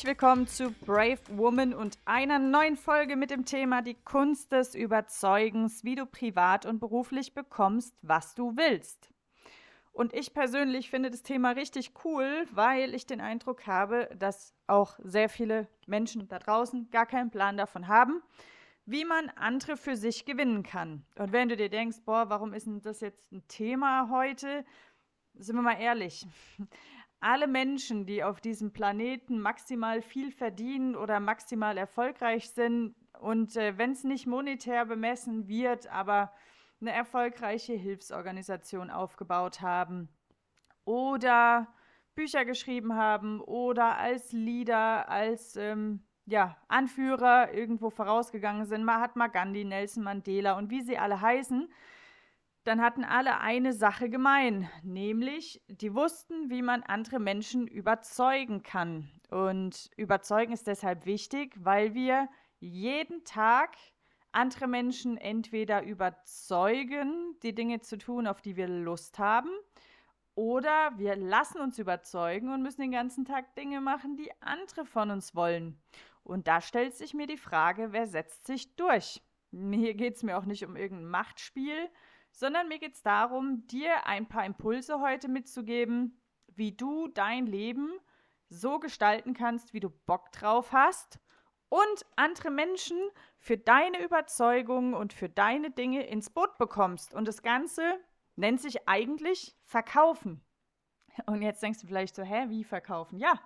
Herzlich willkommen zu Brave Woman und einer neuen Folge mit dem Thema die Kunst des Überzeugens, wie du privat und beruflich bekommst, was du willst. Und ich persönlich finde das Thema richtig cool, weil ich den Eindruck habe, dass auch sehr viele Menschen da draußen gar keinen Plan davon haben, wie man andere für sich gewinnen kann. Und wenn du dir denkst, boah, warum ist denn das jetzt ein Thema heute? Sind wir mal ehrlich alle Menschen, die auf diesem Planeten maximal viel verdienen oder maximal erfolgreich sind und äh, wenn es nicht monetär bemessen wird, aber eine erfolgreiche Hilfsorganisation aufgebaut haben oder Bücher geschrieben haben oder als Leader, als ähm, ja, Anführer irgendwo vorausgegangen sind, Mahatma Gandhi, Nelson Mandela und wie sie alle heißen, dann hatten alle eine Sache gemein, nämlich die wussten, wie man andere Menschen überzeugen kann. Und überzeugen ist deshalb wichtig, weil wir jeden Tag andere Menschen entweder überzeugen, die Dinge zu tun, auf die wir Lust haben, oder wir lassen uns überzeugen und müssen den ganzen Tag Dinge machen, die andere von uns wollen. Und da stellt sich mir die Frage, wer setzt sich durch? Hier geht es mir auch nicht um irgendein Machtspiel, sondern mir geht es darum, dir ein paar Impulse heute mitzugeben, wie du dein Leben so gestalten kannst, wie du Bock drauf hast und andere Menschen für deine Überzeugungen und für deine Dinge ins Boot bekommst. Und das Ganze nennt sich eigentlich Verkaufen. Und jetzt denkst du vielleicht so, hä, wie verkaufen? Ja,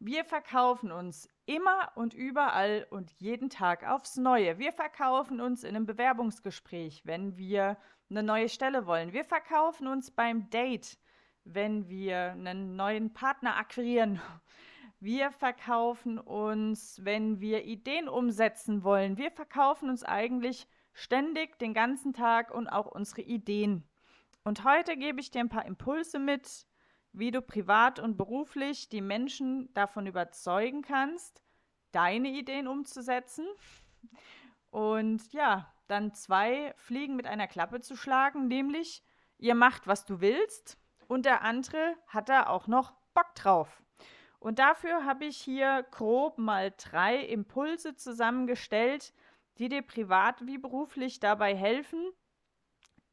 wir verkaufen uns immer und überall und jeden Tag aufs Neue. Wir verkaufen uns in einem Bewerbungsgespräch, wenn wir eine neue Stelle wollen. Wir verkaufen uns beim Date, wenn wir einen neuen Partner akquirieren. Wir verkaufen uns, wenn wir Ideen umsetzen wollen. Wir verkaufen uns eigentlich ständig den ganzen Tag und auch unsere Ideen. Und heute gebe ich dir ein paar Impulse mit, wie du privat und beruflich die Menschen davon überzeugen kannst, deine Ideen umzusetzen. Und ja, dann zwei Fliegen mit einer Klappe zu schlagen, nämlich ihr macht, was du willst und der andere hat da auch noch Bock drauf. Und dafür habe ich hier grob mal drei Impulse zusammengestellt, die dir privat wie beruflich dabei helfen,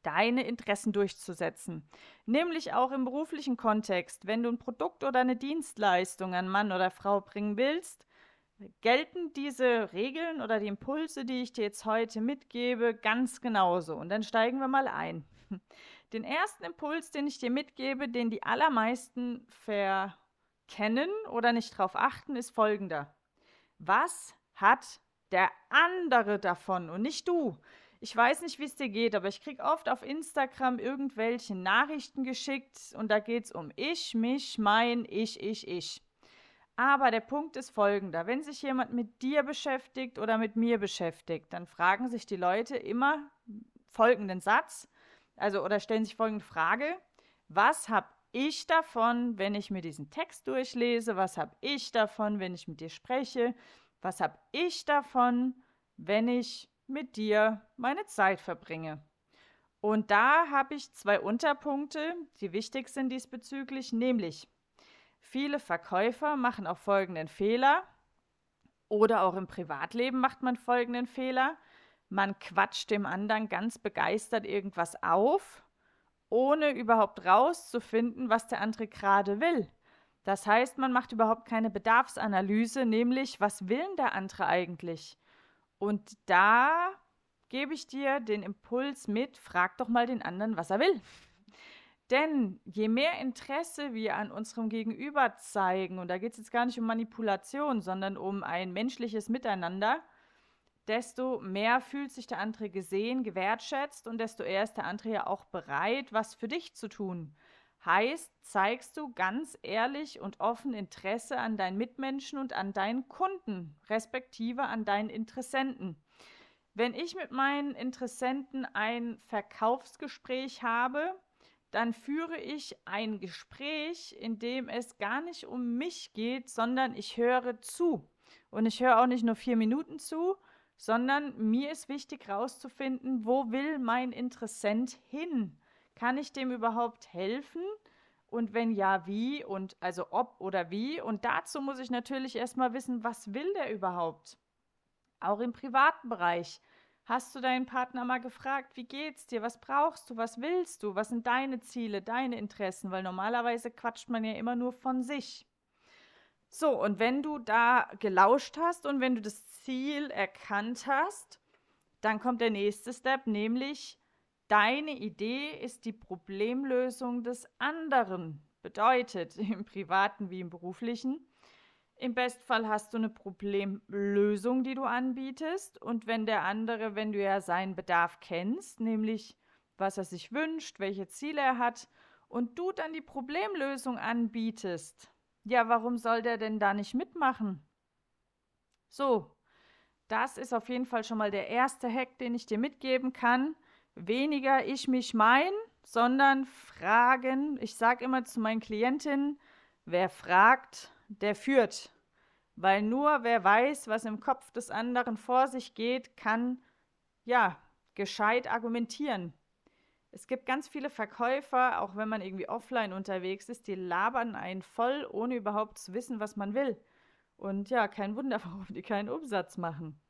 deine Interessen durchzusetzen. Nämlich auch im beruflichen Kontext, wenn du ein Produkt oder eine Dienstleistung an Mann oder Frau bringen willst, gelten diese Regeln oder die Impulse, die ich dir jetzt heute mitgebe, ganz genauso. Und dann steigen wir mal ein. Den ersten Impuls, den ich dir mitgebe, den die allermeisten verkennen oder nicht darauf achten, ist folgender. Was hat der andere davon und nicht du? Ich weiß nicht, wie es dir geht, aber ich kriege oft auf Instagram irgendwelche Nachrichten geschickt und da geht es um ich, mich, mein, ich, ich, ich. Aber der Punkt ist folgender. Wenn sich jemand mit dir beschäftigt oder mit mir beschäftigt, dann fragen sich die Leute immer folgenden Satz, also oder stellen sich folgende Frage, was habe ich davon, wenn ich mir diesen Text durchlese? Was habe ich davon, wenn ich mit dir spreche? Was habe ich davon, wenn ich mit dir meine Zeit verbringe? Und da habe ich zwei Unterpunkte, die wichtig sind diesbezüglich, nämlich Viele Verkäufer machen auch folgenden Fehler oder auch im Privatleben macht man folgenden Fehler. Man quatscht dem anderen ganz begeistert irgendwas auf, ohne überhaupt rauszufinden, was der andere gerade will. Das heißt, man macht überhaupt keine Bedarfsanalyse, nämlich was will der andere eigentlich? Und da gebe ich dir den Impuls mit, frag doch mal den anderen, was er will. Denn je mehr Interesse wir an unserem Gegenüber zeigen, und da geht es jetzt gar nicht um Manipulation, sondern um ein menschliches Miteinander, desto mehr fühlt sich der andere gesehen, gewertschätzt und desto eher ist der andere ja auch bereit, was für dich zu tun. Heißt, zeigst du ganz ehrlich und offen Interesse an deinen Mitmenschen und an deinen Kunden, respektive an deinen Interessenten. Wenn ich mit meinen Interessenten ein Verkaufsgespräch habe, dann führe ich ein Gespräch, in dem es gar nicht um mich geht, sondern ich höre zu. Und ich höre auch nicht nur vier Minuten zu, sondern mir ist wichtig herauszufinden, wo will mein Interessent hin? Kann ich dem überhaupt helfen? Und wenn ja, wie? Und also ob oder wie? Und dazu muss ich natürlich erstmal wissen, was will der überhaupt? Auch im privaten Bereich. Hast du deinen Partner mal gefragt, wie geht's dir? Was brauchst du? Was willst du? Was sind deine Ziele, deine Interessen? Weil normalerweise quatscht man ja immer nur von sich. So, und wenn du da gelauscht hast und wenn du das Ziel erkannt hast, dann kommt der nächste Step, nämlich deine Idee ist die Problemlösung des anderen. Bedeutet im privaten wie im beruflichen. Im Bestfall hast du eine Problemlösung, die du anbietest. Und wenn der andere, wenn du ja seinen Bedarf kennst, nämlich was er sich wünscht, welche Ziele er hat, und du dann die Problemlösung anbietest, ja, warum soll der denn da nicht mitmachen? So, das ist auf jeden Fall schon mal der erste Hack, den ich dir mitgeben kann. Weniger ich mich mein, sondern fragen. Ich sage immer zu meinen Klientinnen, wer fragt, der führt. Weil nur wer weiß, was im Kopf des anderen vor sich geht, kann ja gescheit argumentieren. Es gibt ganz viele Verkäufer, auch wenn man irgendwie offline unterwegs ist, die labern einen voll, ohne überhaupt zu wissen, was man will. Und ja, kein Wunder, warum die keinen Umsatz machen.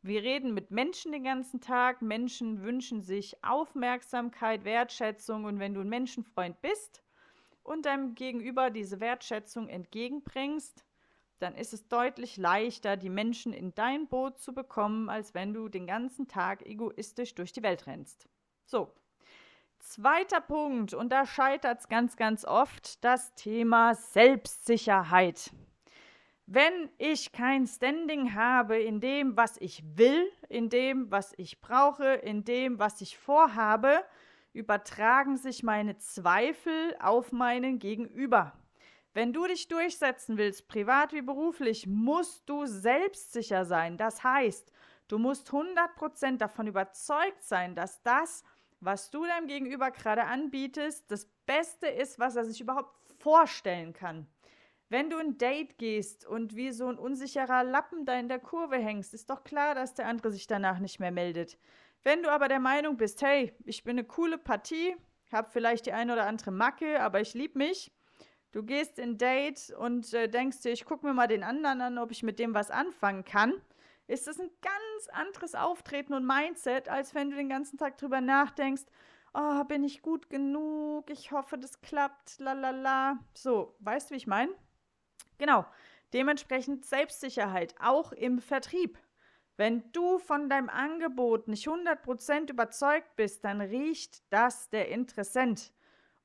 Wir reden mit Menschen den ganzen Tag. Menschen wünschen sich Aufmerksamkeit, Wertschätzung. Und wenn du ein Menschenfreund bist und deinem Gegenüber diese Wertschätzung entgegenbringst, dann ist es deutlich leichter, die Menschen in dein Boot zu bekommen, als wenn du den ganzen Tag egoistisch durch die Welt rennst. So, Zweiter Punkt, und da scheitert es ganz, ganz oft, das Thema Selbstsicherheit. Wenn ich kein Standing habe in dem, was ich will, in dem, was ich brauche, in dem, was ich vorhabe, übertragen sich meine Zweifel auf meinen Gegenüber. Wenn du dich durchsetzen willst, privat wie beruflich, musst du selbstsicher sein. Das heißt, du musst 100% davon überzeugt sein, dass das, was du deinem Gegenüber gerade anbietest, das Beste ist, was er sich überhaupt vorstellen kann. Wenn du ein Date gehst und wie so ein unsicherer Lappen da in der Kurve hängst, ist doch klar, dass der andere sich danach nicht mehr meldet. Wenn du aber der Meinung bist, hey, ich bin eine coole Partie, habe vielleicht die eine oder andere Macke, aber ich liebe mich, du gehst in ein Date und äh, denkst dir, ich gucke mir mal den anderen an, ob ich mit dem was anfangen kann, ist das ein ganz anderes Auftreten und Mindset, als wenn du den ganzen Tag drüber nachdenkst, oh, bin ich gut genug, ich hoffe, das klappt, la la la. So, weißt du, wie ich meine? Genau. Dementsprechend Selbstsicherheit, auch im Vertrieb. Wenn du von deinem Angebot nicht 100% überzeugt bist, dann riecht das der Interessent.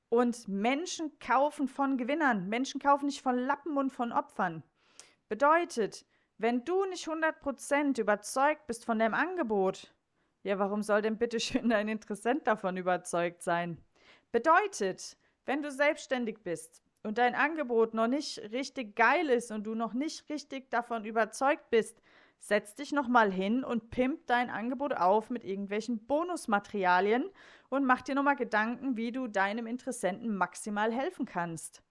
Und Menschen kaufen von Gewinnern. Menschen kaufen nicht von Lappen und von Opfern. Bedeutet, wenn du nicht 100% überzeugt bist von deinem Angebot, ja, warum soll denn bitte schön dein Interessent davon überzeugt sein? Bedeutet, wenn du selbstständig bist und dein Angebot noch nicht richtig geil ist und du noch nicht richtig davon überzeugt bist, setz dich nochmal hin und pimp dein Angebot auf mit irgendwelchen Bonusmaterialien und mach dir nochmal Gedanken, wie du deinem Interessenten maximal helfen kannst.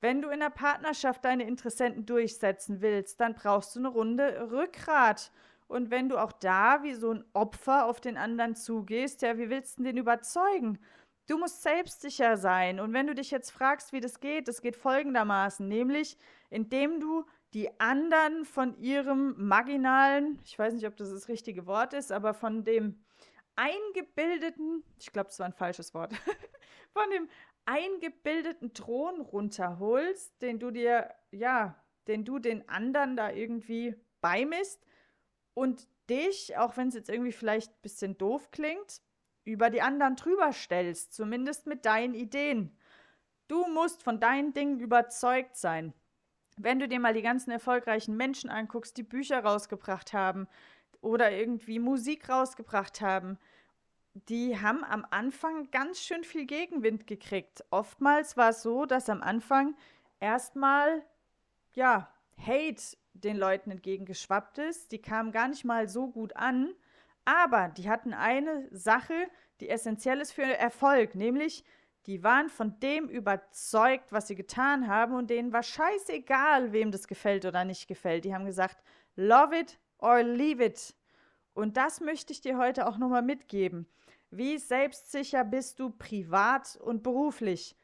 Wenn du in der Partnerschaft deine Interessenten durchsetzen willst, dann brauchst du eine Runde Rückgrat. Und wenn du auch da wie so ein Opfer auf den anderen zugehst, ja, wie willst du den überzeugen? Du musst selbstsicher sein. Und wenn du dich jetzt fragst, wie das geht, das geht folgendermaßen, nämlich indem du die anderen von ihrem marginalen, ich weiß nicht, ob das das richtige Wort ist, aber von dem eingebildeten, ich glaube, das war ein falsches Wort, von dem eingebildeten Thron runterholst, den du dir, ja, den du den anderen da irgendwie beimisst und dich, auch wenn es jetzt irgendwie vielleicht ein bisschen doof klingt, über die anderen drüber stellst, zumindest mit deinen Ideen. Du musst von deinen Dingen überzeugt sein. Wenn du dir mal die ganzen erfolgreichen Menschen anguckst, die Bücher rausgebracht haben oder irgendwie Musik rausgebracht haben, die haben am Anfang ganz schön viel Gegenwind gekriegt. Oftmals war es so, dass am Anfang erstmal, ja, Hate den Leuten entgegengeschwappt ist. Die kamen gar nicht mal so gut an, aber die hatten eine Sache, die essentiell ist für Erfolg, nämlich die waren von dem überzeugt, was sie getan haben und denen war scheißegal, wem das gefällt oder nicht gefällt. Die haben gesagt, love it or leave it. Und das möchte ich dir heute auch nochmal mitgeben. Wie selbstsicher bist du privat und beruflich?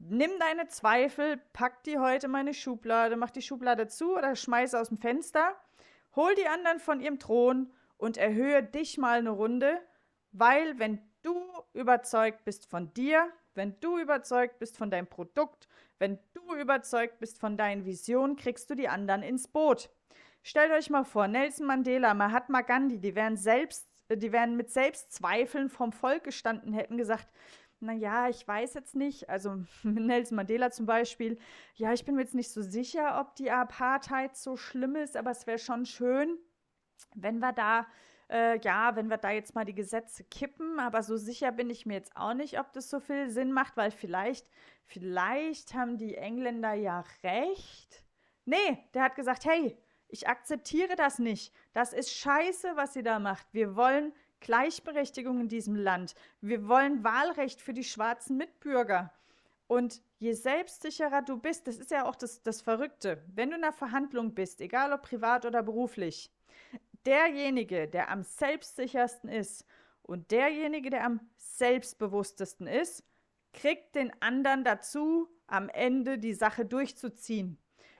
Nimm deine Zweifel, pack die heute in meine Schublade, mach die Schublade zu oder schmeiß aus dem Fenster, hol die anderen von ihrem Thron und erhöhe dich mal eine Runde, weil wenn du überzeugt bist von dir, wenn du überzeugt bist von deinem Produkt, wenn du überzeugt bist von deinen Visionen, kriegst du die anderen ins Boot. Stellt euch mal vor, Nelson Mandela, Mahatma Gandhi, die wären selbst, die wären mit Selbstzweifeln vom Volk gestanden, hätten gesagt, naja, ich weiß jetzt nicht, also Nelson Mandela zum Beispiel, ja, ich bin mir jetzt nicht so sicher, ob die Apartheid so schlimm ist, aber es wäre schon schön, wenn wir da, äh, ja, wenn wir da jetzt mal die Gesetze kippen, aber so sicher bin ich mir jetzt auch nicht, ob das so viel Sinn macht, weil vielleicht, vielleicht haben die Engländer ja recht. Nee, der hat gesagt, hey, ich akzeptiere das nicht. Das ist scheiße, was ihr da macht. Wir wollen Gleichberechtigung in diesem Land. Wir wollen Wahlrecht für die schwarzen Mitbürger. Und je selbstsicherer du bist, das ist ja auch das, das Verrückte, wenn du in einer Verhandlung bist, egal ob privat oder beruflich, derjenige, der am selbstsichersten ist und derjenige, der am selbstbewusstesten ist, kriegt den anderen dazu, am Ende die Sache durchzuziehen.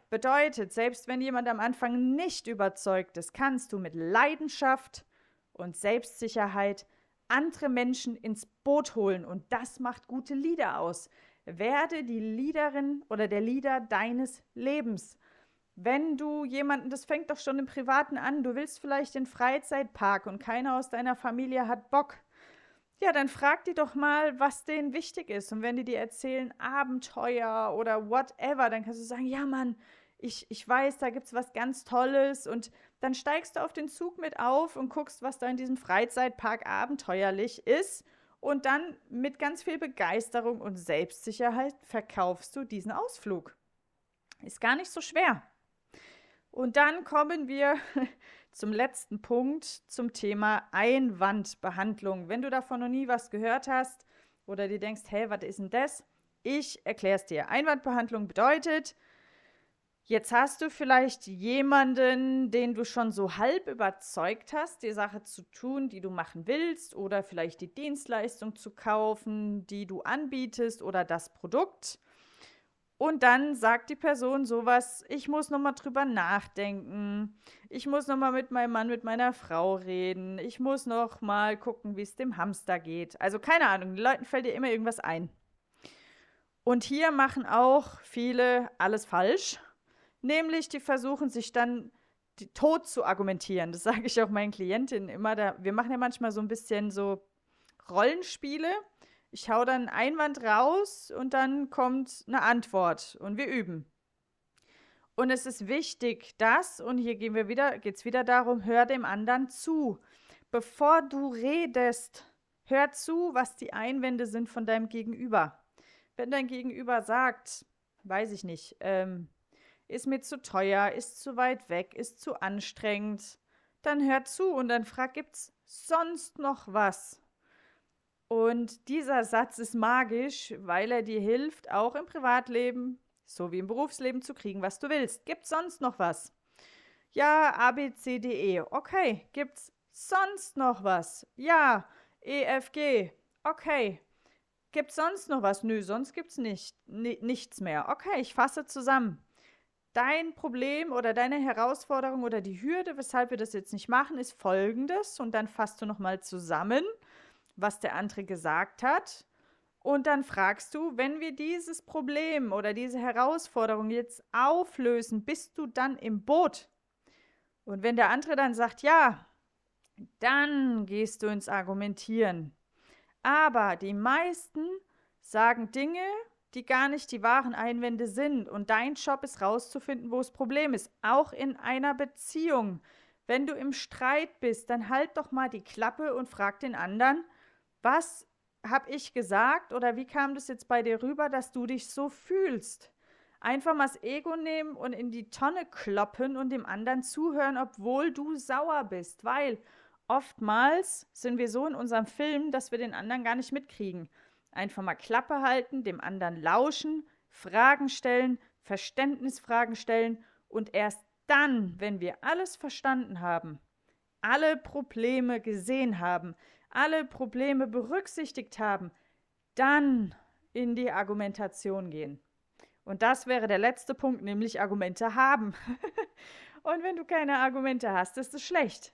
Bedeutet, selbst wenn jemand am Anfang nicht überzeugt ist, kannst du mit Leidenschaft und Selbstsicherheit andere Menschen ins Boot holen und das macht gute Lieder aus. Werde die Leaderin oder der Leader deines Lebens. Wenn du jemanden, das fängt doch schon im Privaten an, du willst vielleicht den Freizeitpark und keiner aus deiner Familie hat Bock. Ja, dann frag die doch mal, was denen wichtig ist. Und wenn die dir erzählen Abenteuer oder whatever, dann kannst du sagen, ja Mann, ich, ich weiß, da gibt es was ganz Tolles und dann steigst du auf den Zug mit auf und guckst, was da in diesem Freizeitpark abenteuerlich ist und dann mit ganz viel Begeisterung und Selbstsicherheit verkaufst du diesen Ausflug. Ist gar nicht so schwer. Und dann kommen wir zum letzten Punkt, zum Thema Einwandbehandlung. Wenn du davon noch nie was gehört hast oder dir denkst, hey, was ist denn das? Ich erkläre es dir. Einwandbehandlung bedeutet, Jetzt hast du vielleicht jemanden, den du schon so halb überzeugt hast, die Sache zu tun, die du machen willst, oder vielleicht die Dienstleistung zu kaufen, die du anbietest, oder das Produkt. Und dann sagt die Person sowas, ich muss nochmal drüber nachdenken, ich muss nochmal mit meinem Mann, mit meiner Frau reden, ich muss nochmal gucken, wie es dem Hamster geht. Also keine Ahnung, den Leuten fällt dir immer irgendwas ein. Und hier machen auch viele alles falsch Nämlich, die versuchen sich dann tot zu argumentieren. Das sage ich auch meinen Klientinnen immer. Da, wir machen ja manchmal so ein bisschen so Rollenspiele. Ich hau dann einen Einwand raus und dann kommt eine Antwort und wir üben. Und es ist wichtig, dass, und hier gehen wir wieder, geht es wieder darum, hör dem anderen zu. Bevor du redest, hör zu, was die Einwände sind von deinem Gegenüber. Wenn dein Gegenüber sagt, weiß ich nicht, ähm, ist mir zu teuer, ist zu weit weg, ist zu anstrengend, dann hör zu und dann frag, gibt's sonst noch was? Und dieser Satz ist magisch, weil er dir hilft, auch im Privatleben so wie im Berufsleben zu kriegen, was du willst. Gibt's sonst noch was? Ja, A, B, C, D, E. Okay. Gibt's sonst noch was? Ja, E, F, G. Okay. Gibt's sonst noch was? Nö, sonst gibt's nicht, nichts mehr. Okay, ich fasse zusammen dein Problem oder deine Herausforderung oder die Hürde, weshalb wir das jetzt nicht machen, ist folgendes. Und dann fasst du nochmal zusammen, was der andere gesagt hat. Und dann fragst du, wenn wir dieses Problem oder diese Herausforderung jetzt auflösen, bist du dann im Boot? Und wenn der andere dann sagt, ja, dann gehst du ins Argumentieren. Aber die meisten sagen Dinge, die gar nicht die wahren Einwände sind. Und dein Job ist rauszufinden, wo das Problem ist. Auch in einer Beziehung. Wenn du im Streit bist, dann halt doch mal die Klappe und frag den anderen, was habe ich gesagt oder wie kam das jetzt bei dir rüber, dass du dich so fühlst? Einfach mal das Ego nehmen und in die Tonne kloppen und dem anderen zuhören, obwohl du sauer bist, weil oftmals sind wir so in unserem Film, dass wir den anderen gar nicht mitkriegen. Einfach mal Klappe halten, dem anderen lauschen, Fragen stellen, Verständnisfragen stellen und erst dann, wenn wir alles verstanden haben, alle Probleme gesehen haben, alle Probleme berücksichtigt haben, dann in die Argumentation gehen. Und das wäre der letzte Punkt, nämlich Argumente haben. und wenn du keine Argumente hast, ist es schlecht.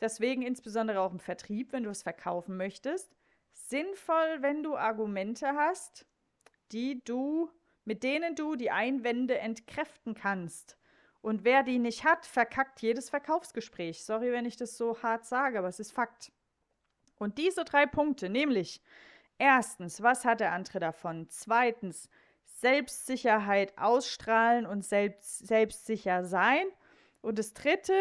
Deswegen insbesondere auch im Vertrieb, wenn du es verkaufen möchtest, sinnvoll, wenn du Argumente hast, die du, mit denen du die Einwände entkräften kannst. Und wer die nicht hat, verkackt jedes Verkaufsgespräch. Sorry, wenn ich das so hart sage, aber es ist Fakt. Und diese drei Punkte, nämlich erstens, was hat der andere davon? Zweitens, Selbstsicherheit ausstrahlen und selbst, selbstsicher sein. Und das dritte,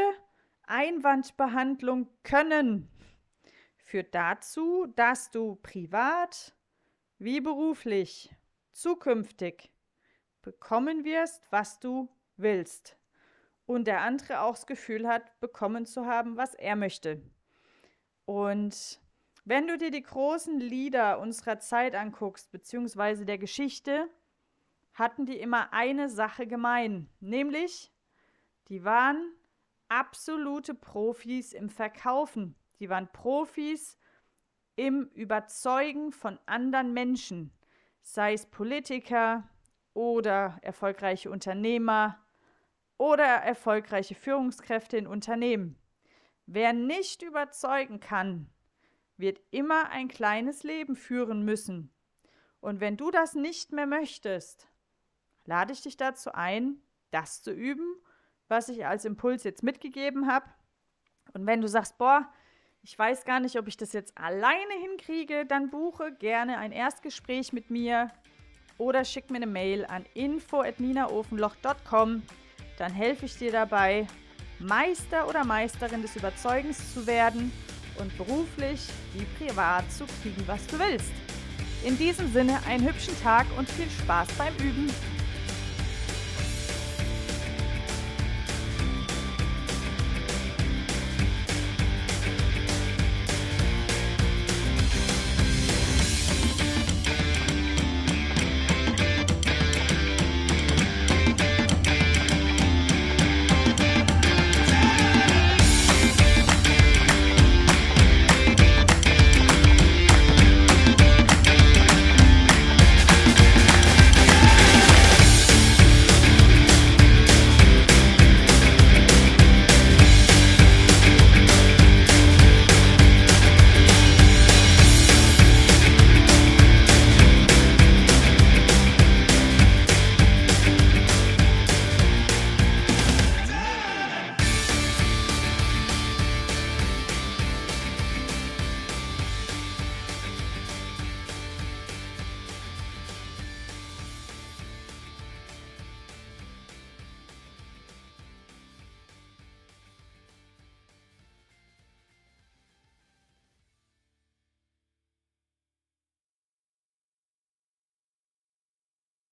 Einwandbehandlung können, führt dazu, dass du privat wie beruflich zukünftig bekommen wirst, was du willst. Und der andere auch das Gefühl hat, bekommen zu haben, was er möchte. Und wenn du dir die großen Lieder unserer Zeit anguckst, beziehungsweise der Geschichte, hatten die immer eine Sache gemein, nämlich die waren absolute Profis im Verkaufen. Die waren Profis im Überzeugen von anderen Menschen, sei es Politiker oder erfolgreiche Unternehmer oder erfolgreiche Führungskräfte in Unternehmen. Wer nicht überzeugen kann, wird immer ein kleines Leben führen müssen. Und wenn du das nicht mehr möchtest, lade ich dich dazu ein, das zu üben, was ich als Impuls jetzt mitgegeben habe. Und wenn du sagst, boah, ich weiß gar nicht, ob ich das jetzt alleine hinkriege, dann buche gerne ein Erstgespräch mit mir oder schick mir eine Mail an info@ninaofenloch.com. Dann helfe ich dir dabei, Meister oder Meisterin des Überzeugens zu werden und beruflich wie privat zu kriegen, was du willst. In diesem Sinne einen hübschen Tag und viel Spaß beim Üben.